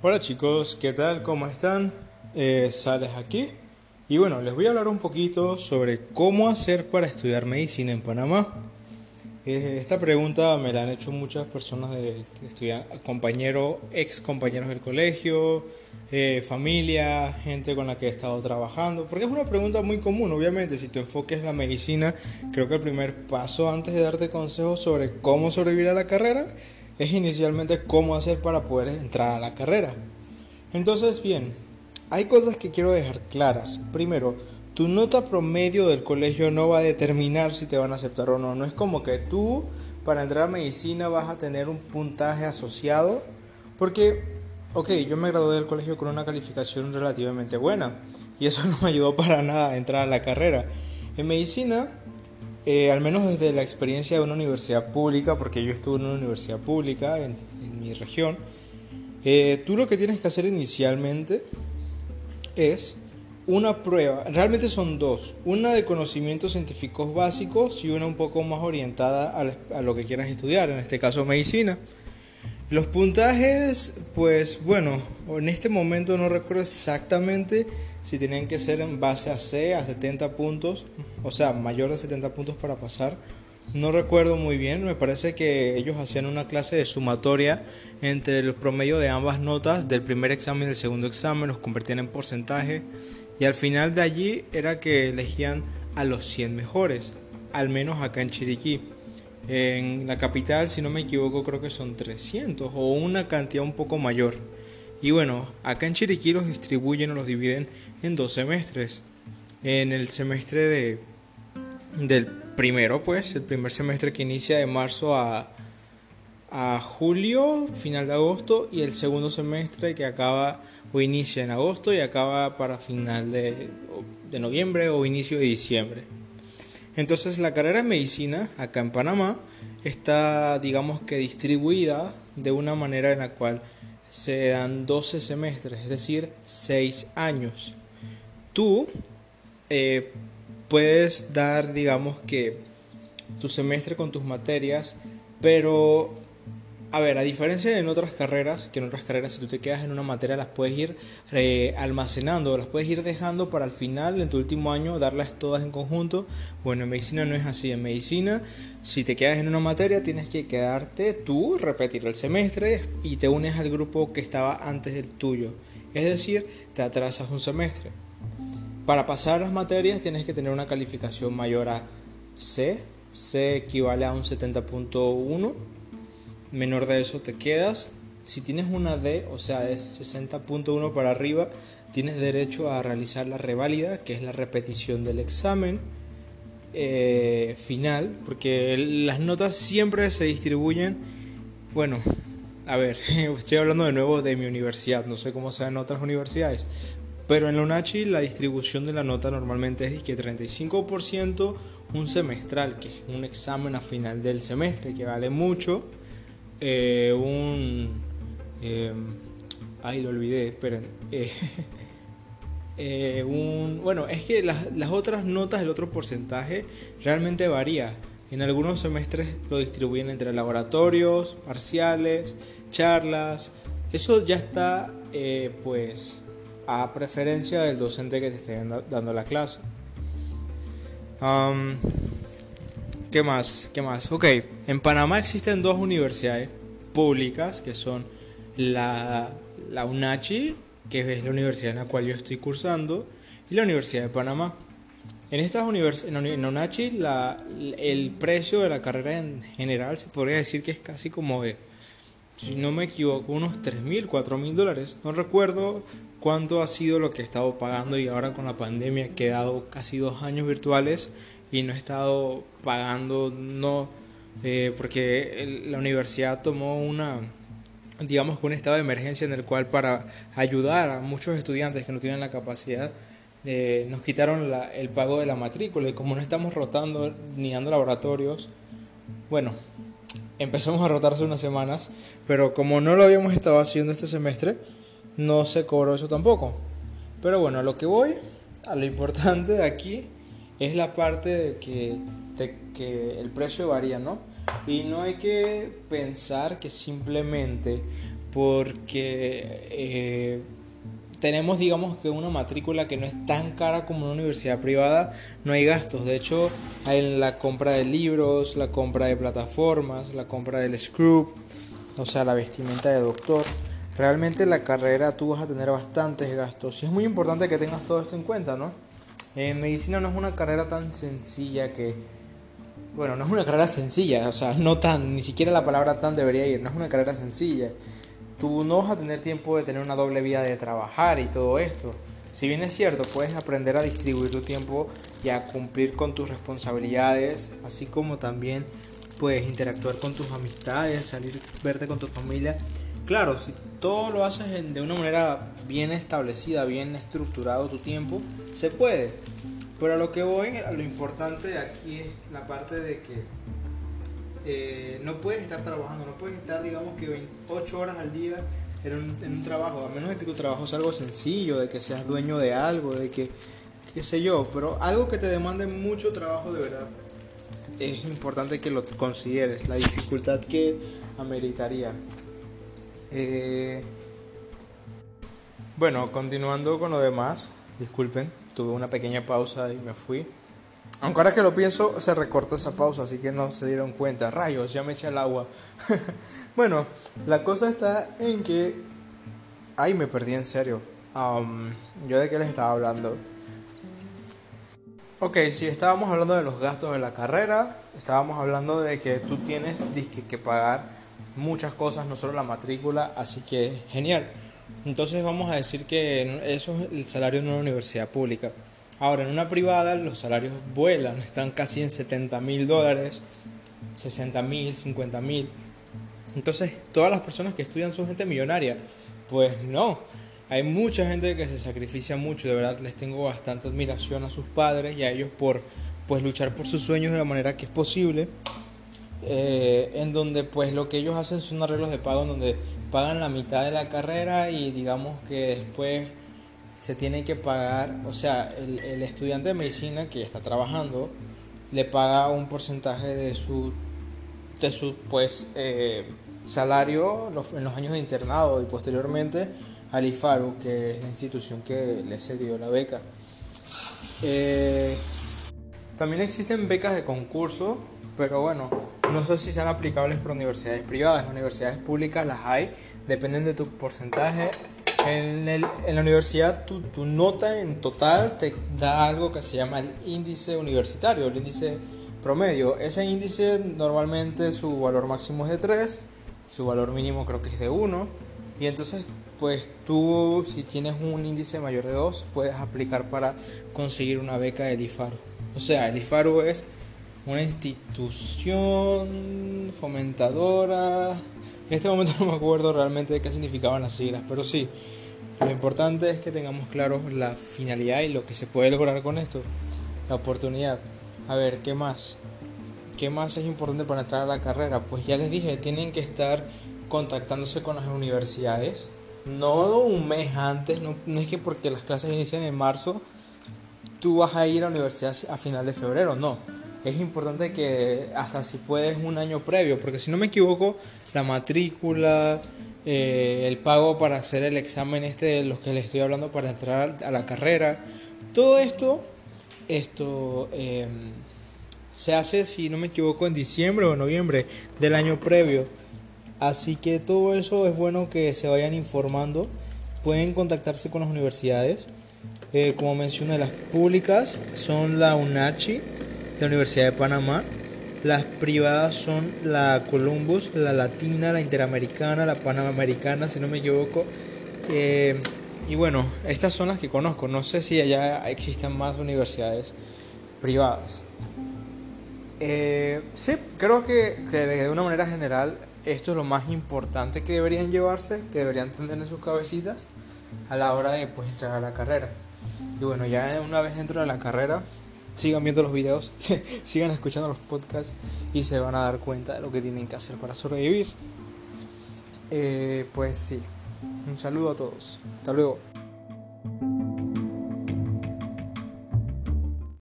Hola chicos, ¿qué tal? ¿Cómo están? Eh, Sales aquí. Y bueno, les voy a hablar un poquito sobre cómo hacer para estudiar medicina en Panamá. Eh, esta pregunta me la han hecho muchas personas de compañeros, ex compañeros del colegio, eh, familia, gente con la que he estado trabajando, porque es una pregunta muy común, obviamente, si tu enfoque es la medicina, creo que el primer paso antes de darte consejos sobre cómo sobrevivir a la carrera es inicialmente cómo hacer para poder entrar a la carrera. Entonces, bien, hay cosas que quiero dejar claras. Primero, tu nota promedio del colegio no va a determinar si te van a aceptar o no. No es como que tú para entrar a medicina vas a tener un puntaje asociado. Porque, ok, yo me gradué del colegio con una calificación relativamente buena. Y eso no me ayudó para nada a entrar a la carrera. En medicina, eh, al menos desde la experiencia de una universidad pública, porque yo estuve en una universidad pública en, mi región, eh, tú lo que tienes que hacer inicialmente es una prueba, realmente son dos, una de conocimientos científicos básicos y una un poco más orientada a, lo que quieras estudiar, en este caso medicina. Los puntajes, pues bueno, en este momento no recuerdo exactamente si tenían que ser en base a C, a 70 puntos, o sea, mayor de 70 puntos para pasar. No recuerdo muy bien, me parece que ellos hacían una clase de sumatoria entre el promedio de ambas notas del primer examen y del segundo examen, los convertían en porcentaje y al final de allí era que elegían a los 100 mejores, al menos acá en Chiriquí. En la capital, si no me equivoco, creo que son 300 o una cantidad un poco mayor. Y bueno, acá en Chiriquí los distribuyen o los dividen en dos semestres. En el semestre de, del primero, pues, el primer semestre que inicia de marzo a, a julio, final de agosto, y el segundo semestre que acaba o inicia en agosto y acaba para final de, de noviembre o inicio de diciembre. Entonces la carrera de medicina acá en Panamá está digamos que distribuida de una manera en la cual se dan 12 semestres, es decir, 6 años. Tú eh, puedes dar digamos que tu semestre con tus materias, pero a ver, a diferencia en otras carreras, que en otras carreras si tú te quedas en una materia las puedes ir eh, almacenando, las puedes ir dejando para el final, en tu último año, darlas todas en conjunto. Bueno, en medicina no es así. En medicina, si te quedas en una materia, tienes que quedarte tú, repetir el semestre y te unes al grupo que estaba antes del tuyo. Es decir, te atrasas un semestre. Para pasar las materias tienes que tener una calificación mayor a C. C equivale a un 70.1 menor de eso te quedas. Si tienes una D, o sea, de 60.1 para arriba, tienes derecho a realizar la reválida, que es la repetición del examen eh, final, porque las notas siempre se distribuyen, bueno, a ver, estoy hablando de nuevo de mi universidad, no sé cómo sea en otras universidades, pero en la UNACHI la distribución de la nota normalmente es que 35% un semestral, que es un examen a final del semestre, que vale mucho, eh, un... Eh, ay, lo olvidé, esperen. Eh, un, bueno, es que las, las otras notas, el otro porcentaje, realmente varía. En algunos semestres lo distribuyen entre laboratorios, parciales, charlas. Eso ya está, pues, a preferencia del docente que te esté dando la clase. Um, ¿Qué más? ¿Qué más? Ok, en Panamá existen dos universidades públicas que son la, la UNACHI, que es la universidad en la cual yo estoy cursando, y la Universidad de Panamá. En estas universidades, en UNACHI, la, el precio de la carrera en general se podría decir que es casi como de, si no me equivoco, unos 3 mil, 4 mil dólares. No recuerdo cuánto ha sido lo que he estado pagando y ahora con la pandemia he quedado casi dos años virtuales y no he estado pagando, no, eh, porque la universidad tomó una, digamos, un estado de emergencia en el cual para ayudar a muchos estudiantes que no tienen la capacidad, eh, nos quitaron el pago de la matrícula y como no estamos rotando ni dando laboratorios, bueno, empezamos a rotarse unas semanas, pero como no lo habíamos estado haciendo este semestre, no se cobró eso tampoco. Pero bueno, a lo que voy, a lo importante de aquí es la parte de que, que el precio varía, ¿no? Y no hay que pensar que simplemente porque eh, tenemos, digamos, que una matrícula que no es tan cara como una universidad privada, no hay gastos. De hecho, hay la compra de libros, la compra de plataformas, la compra del scrub, o sea, la vestimenta de doctor. Realmente la carrera tú vas a tener bastantes gastos. Y es muy importante que tengas todo esto en cuenta, ¿no? En medicina no es una carrera tan sencilla que... Bueno, no es una carrera sencilla, o sea, no tan, ni siquiera la palabra tan debería ir, no es una carrera sencilla tú no vas a tener tiempo de tener una doble vida de trabajar y todo esto. Si bien es cierto, puedes aprender a distribuir tu tiempo y a cumplir con tus responsabilidades, así como también puedes interactuar con tus amistades, salir, verte con tu familia. Claro, si todo lo haces de una manera bien establecida, bien estructurado tu tiempo, se puede. Pero a lo que voy, a lo importante aquí es la parte de que eh, no puedes estar trabajando, no puedes estar, digamos que 28 horas al día en un, trabajo, a menos de que tu trabajo sea algo sencillo, de que seas dueño de algo, de que, qué sé yo, pero algo que te demande mucho trabajo de verdad, es importante que lo consideres, la dificultad que ameritaría. Eh, bueno, continuando con lo demás, disculpen, tuve una pequeña pausa y me fui. Aunque ahora que lo pienso, se recortó esa pausa, así que no se dieron cuenta. Rayos, ya me eché el agua. bueno, la cosa está en que... Ay, me perdí en serio. ¿Yo de qué les estaba hablando? Ok, si estábamos hablando de los gastos de la carrera, estábamos hablando de que tú tienes que pagar muchas cosas, no solo la matrícula, así que genial. Entonces vamos a decir que eso es el salario en una universidad pública. Ahora, en una privada los salarios vuelan, están casi en 70 mil dólares, 60 mil, 50 mil. Entonces, todas las personas que estudian son gente millonaria. Pues no, hay mucha gente que se sacrifica mucho, de verdad les tengo bastante admiración a sus padres y a ellos por pues luchar por sus sueños de la manera que es posible. Eh, en donde pues lo que ellos hacen son arreglos de pago en donde pagan la mitad de la carrera y digamos que después se tiene que pagar, o sea, el, estudiante de medicina que está trabajando le paga un porcentaje de su, de su pues, eh, salario en los años de internado y posteriormente al IFARU, que es la institución que le cedió la beca. Eh, también existen becas de concurso, pero bueno, no sé si sean aplicables para universidades privadas. En universidades públicas las hay, dependen de tu porcentaje en, la universidad tu, nota en total te da algo que se llama el índice universitario, el índice promedio. Ese índice normalmente su valor máximo es de 3, su valor mínimo creo que es de 1. Y entonces pues tú si tienes un índice mayor de 2 puedes aplicar para conseguir una beca del IFARO. O sea, el IFARO es una institución fomentadora en este momento no me acuerdo realmente de qué significaban las siglas, pero sí, lo importante es que tengamos claro la finalidad y lo que se puede lograr con esto, la oportunidad. A ver, ¿qué más? ¿Qué más es importante para entrar a la carrera? Pues ya les dije, tienen que estar contactándose con las universidades, no un mes antes, no, no es que porque las clases inician en marzo, tú vas a ir a la universidad a final de febrero, no es importante que hasta si puedes un año previo, porque si no me equivoco, la matrícula, eh, el pago para hacer el examen este de los que les estoy hablando para entrar a la carrera, todo esto, esto em, se hace, si no me equivoco, en diciembre o noviembre del año previo. Así que todo eso es bueno que se vayan informando. Pueden contactarse con las universidades. Eh, como mencioné, las públicas son la UNACHI, de la Universidad de Panamá. Las privadas son la Columbus, la Latina, la Interamericana, la Panamericana, si no me equivoco. Eh, y bueno, estas son las que conozco. No sé si allá existen más universidades privadas. Eh, sí, creo que, que, de una manera general esto es lo más importante que deberían llevarse, que deberían tener en sus cabecitas a la hora de pues, entrar a la carrera. Y bueno, ya una vez dentro de la carrera, sigan viendo los videos, sigan escuchando los podcasts y se van a dar cuenta de lo que tienen que hacer para sobrevivir. Eh, pues sí, un saludo a todos. Hasta luego.